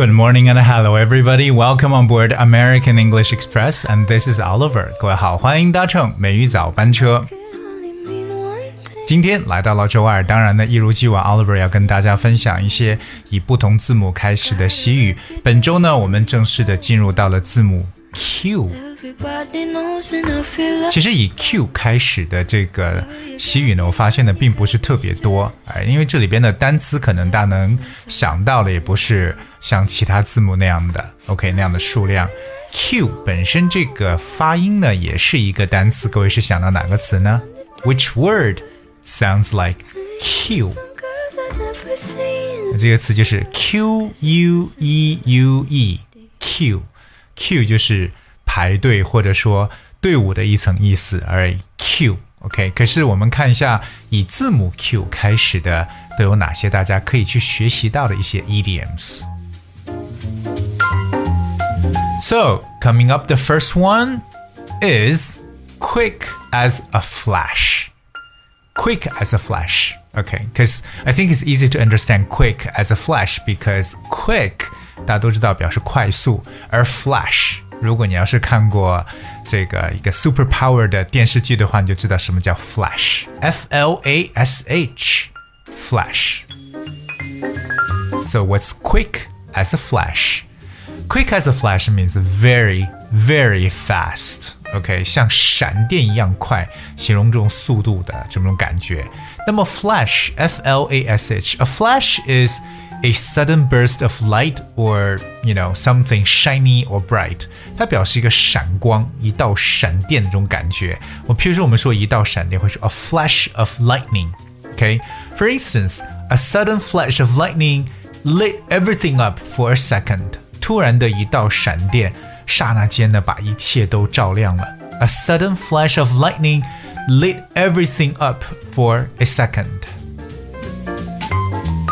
Good morning and hello everybody. Welcome on board American English Express and this is Oliver. 各位好，欢迎搭乘美语早班车。今天来到了周二，当然呢，一如既往，Oliver 要跟大家分享一些以不同字母开始的习语。本周呢，我们正式的进入到了字母 Q。其实以 Q 开始的这个习语呢，我发现的并不是特别多，哎，因为这里边的单词可能大能想到的也不是。像其他字母那样的 OK 那样的数量。Q 本身这个发音呢，也是一个单词，各位是想到哪个词呢？Which word sounds like Q？这个词就是 Q U E U E Q Q 就是排队或者说队伍的一层意思而已 Q OK，可是我们看一下以字母 Q 开始的都有哪些大家可以去学习到的一些 idioms。So coming up, the first one is quick as a flash quick as a flash. Okay, because I think it's easy to understand quick as a flash because quick 大家都知道表示快速，而 flash 如果你要是看过这个一个 super power 的电视剧的话，你就知道什么叫 flash。F L A S H flash. So what's quick as a flash? Quick as a flash means very, very fast. OK，像闪电一样快，形容这种速度的这种感觉。那么 flash，F L A S H，a flash is a sudden burst of light or you know something shiny or bright。它表示一个闪光，一道闪电的这种感觉。我譬如说，我们说一道闪电，会说 a flash of lightning。Okay, for instance, a sudden flash of lightning lit everything up for a second. 突然的一道闪电，刹那间呢把一切都照亮了。A sudden flash of lightning lit everything up for a second.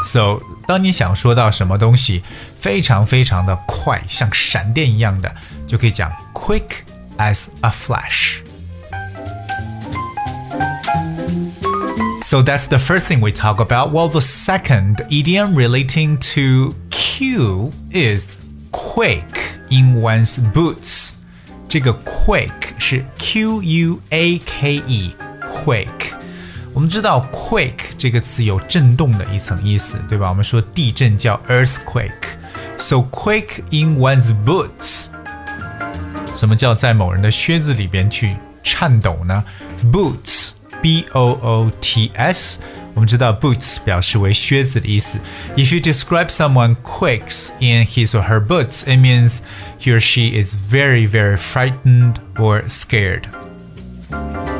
So，当你想说到什么东西非常非常的快，像闪电一样的，就可以讲 quick as a flash. So that's the first thing we talk about. Well, the second idiom relating to Q is quake in one's boots. 这个 quake 是 Q U A K E，quake。我们知道 quake 这个词有震动的一层意思，对吧？我们说地震叫 earthquake。So quake in one's boots 什么叫在某人的靴子里边去颤抖呢？Boots, B O O T S。 我们知道 boots 表示为靴子的意思。If you describe someone quakes in his or her boots, it means he or she is very, very frightened or scared.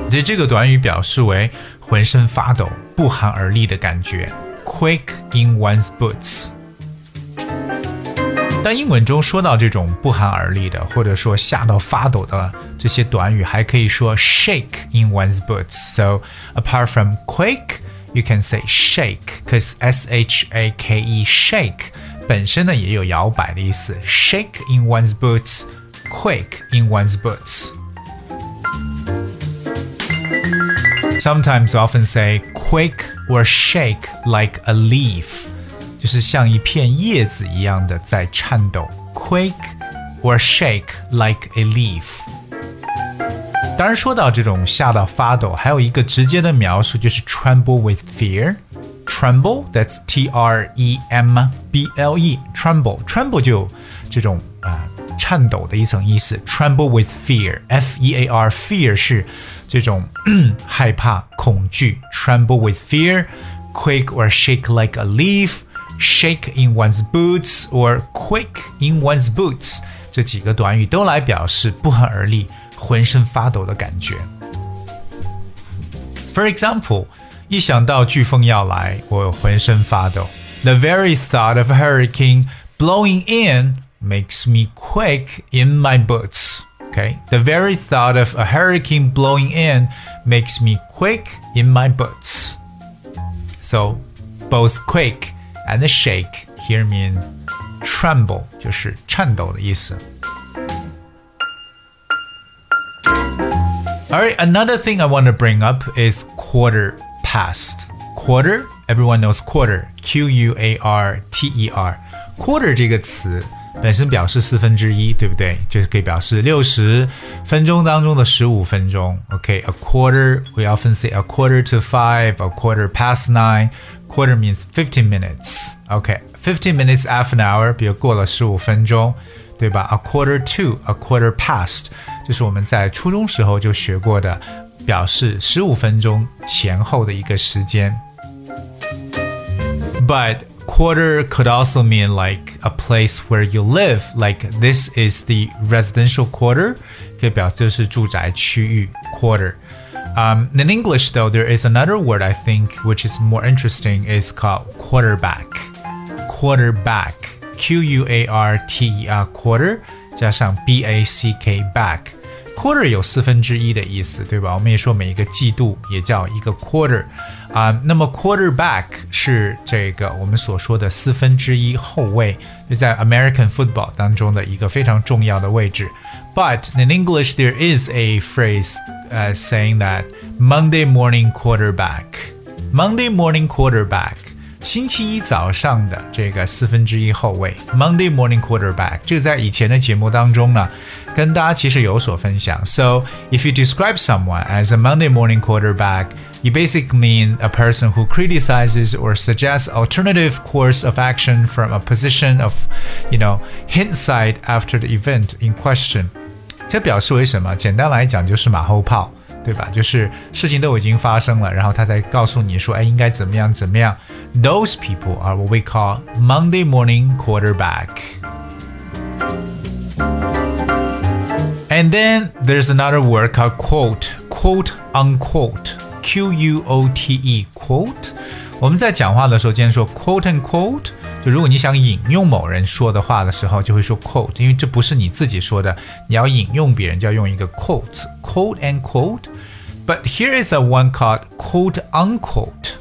所以这个短语表示为浑身发抖、不寒而栗的感觉。Quake in one's boots。当英文中说到这种不寒而栗的，或者说吓到发抖的这些短语，还可以说 shake in one's boots. So apart from quake, you can say shake, because S H A K E shake 本身呢也有摇摆的意思。Shake in one's boots, quake in one's boots. Sometimes we often say quake or shake like a leaf. 就是像一片叶子一样的在颤抖，quake or shake like a leaf。 当然，说到这种吓到发抖，还有一个直接的描述就是 tremble with fear。Tremble，that's T R E M B L E，tremble，tremble 就有这种啊、呃、颤抖的一层意思。Tremble with fear，F E A R，fear 是这种害怕、恐惧。Tremble with fear，quake or shake like a leaf。shake in one's boots or quake in one's boots 这几个短语都来表示不寒而栗、 浑身发抖的感觉。For example，一想到飓风要来，我浑身发抖。The very thought of a hurricane blowing in makes me quake in my boots. Okay, the very thought of a hurricane blowing in makes me quake in my boots. So, both quake and shake here means tremble，就是颤抖的意思。 Alright, another thing I want to bring up is quarter past. Quarter, everyone knows quarter, Q U A R T E R. Quarter 这个词本身表示四分之一，对不对？就是可以表示六十分钟当中的十五分钟。OK，a、okay, quarter we often say a quarter to five, a quarter past nine. Quarter means fifteen minutes. OK，fifteen、okay, minutes half an hour，比如过了十五分钟， 对吧？A quarter to, a quarter past，就是我们在初中时候就学过的，表示十五分钟前后的一个时间。But quarter could also mean like a place where you live, like this is the residential quarter, 可以表示是住宅区域 quarter. Um, in English, though, there is another word I think which is more interesting is called quarterback. Quarterback, Q U A R T E R quarter 加上 B A C K back。quarter 有四分之一的意思，对吧？我们也说每一个季度也叫一个 quarter 啊。那么 quarterback 是这个我们所说的四分之一后卫，就在 American football 当中的一个非常重要的位置。But in English, there is a phrase uh, saying that Monday morning quarterback. Monday morning quarterback. 星期一早上的这个四分之一后卫，Monday morning quarterback，这个在以前的节目当中呢，跟大家其实有所分享。So if you describe someone as a Monday morning quarterback, you basically mean a person who criticizes or suggests alternative course of action from a position of, you know, hindsight after the event in question。这表示为什么？简单来讲就是马后炮。 对吧？就是事情都已经发生了，然后他才告诉你说，哎，应该怎么样怎么样。Those people are what we call Monday morning quarterback. And then there's another word called quote, quote unquote, Q U O T E, quote. 我们在讲话的时候，今天说 quote and quote， 就如果你想引用某人说的话的时候，就会说 quote，因为这不是你自己说的，你要引用别人就要用一个 quote，quote and quote。But here is a one called quote unquote,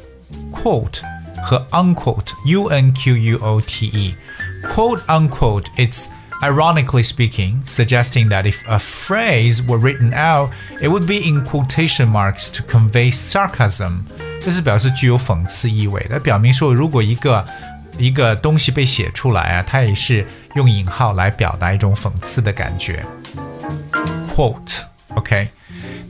quote 和 unquote, U N Q U O T E, quote unquote. It's ironically speaking, suggesting that if a phrase were written out, it would be in quotation marks to convey sarcasm. 这是表示具有讽刺意味的，表明说如果一个 一个东西被写出来啊，它也是用引号来表达一种讽刺的感觉。Quote，OK。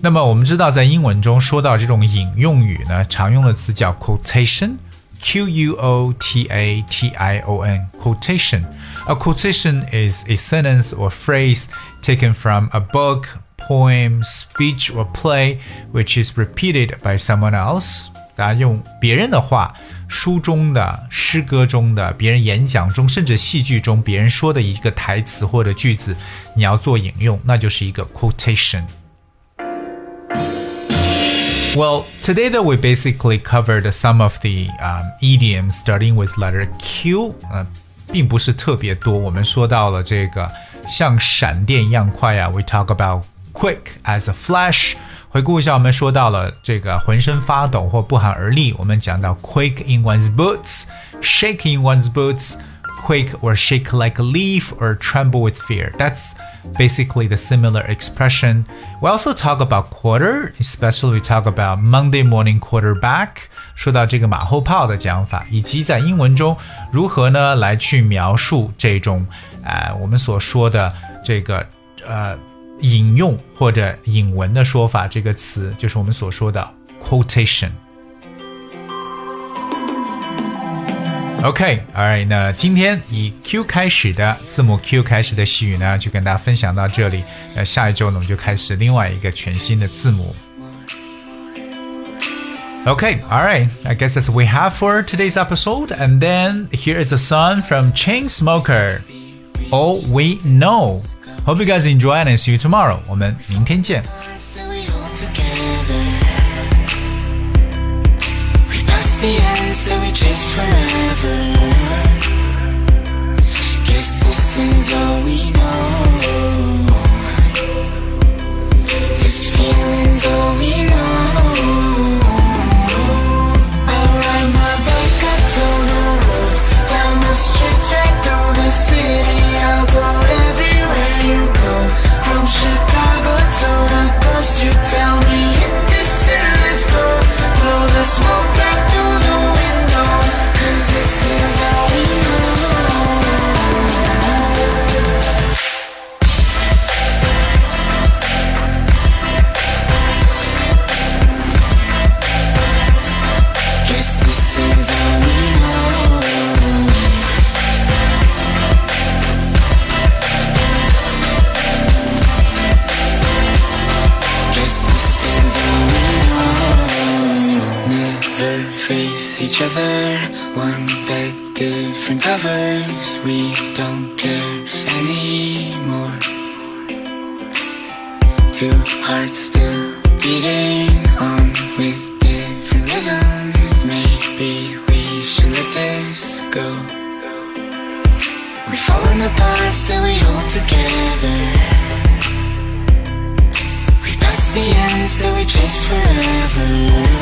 那么我们知道，在英文中说到这种引用语呢，常用的词叫 quotation，Q U O T A T I O N quotation。A quotation is a sentence or phrase taken from a book, poem, speech or play which is repeated by someone else。大家用别人的话、书中的、诗歌中的、别人演讲中，甚至戏剧中别人说的一个台词或者句子，你要做引用，那就是一个 quotation。Well, today that we basically covered some of the um, idioms starting with letter Q，呃，并不是特别多。我们说到了这个像闪电一样快啊，we talk about quick as a flash。 回顾一下，我们说到了这个浑身发抖或不寒而栗，我们讲到 quake in one's boots，shake in one's boots。quake or shake like a leaf or tremble with fear. That's basically the similar expression. We also talk about quarter, especially we talk about Monday morning quarterback. 说到这个马后炮的讲法，以及在英文中如何呢来去描述这种呃我们所说的这个呃 引用或者引文的说法，这个词就是我们所说的 quotation。OK，Alright，、okay, 那今天以 Q 开始的字母 Q 开始的西语呢，就跟大家分享到这里。那下一周呢，我们就开始另外一个全新的字母。Okay, alright, I guess that's what we have for today's episode. And then here is a song from Chainsmoker, All We Know. Hope you guys enjoy and see you tomorrow. 我们明天见。the end, we chase forever. Guess this is all we know. This feeling's all we know. Face each other. One bed, different covers. We don't care anymore. Two hearts still beating on with different rhythms. Maybe we should let this go. We've fallen apart, still we hold together. We passed the end, so we chase forever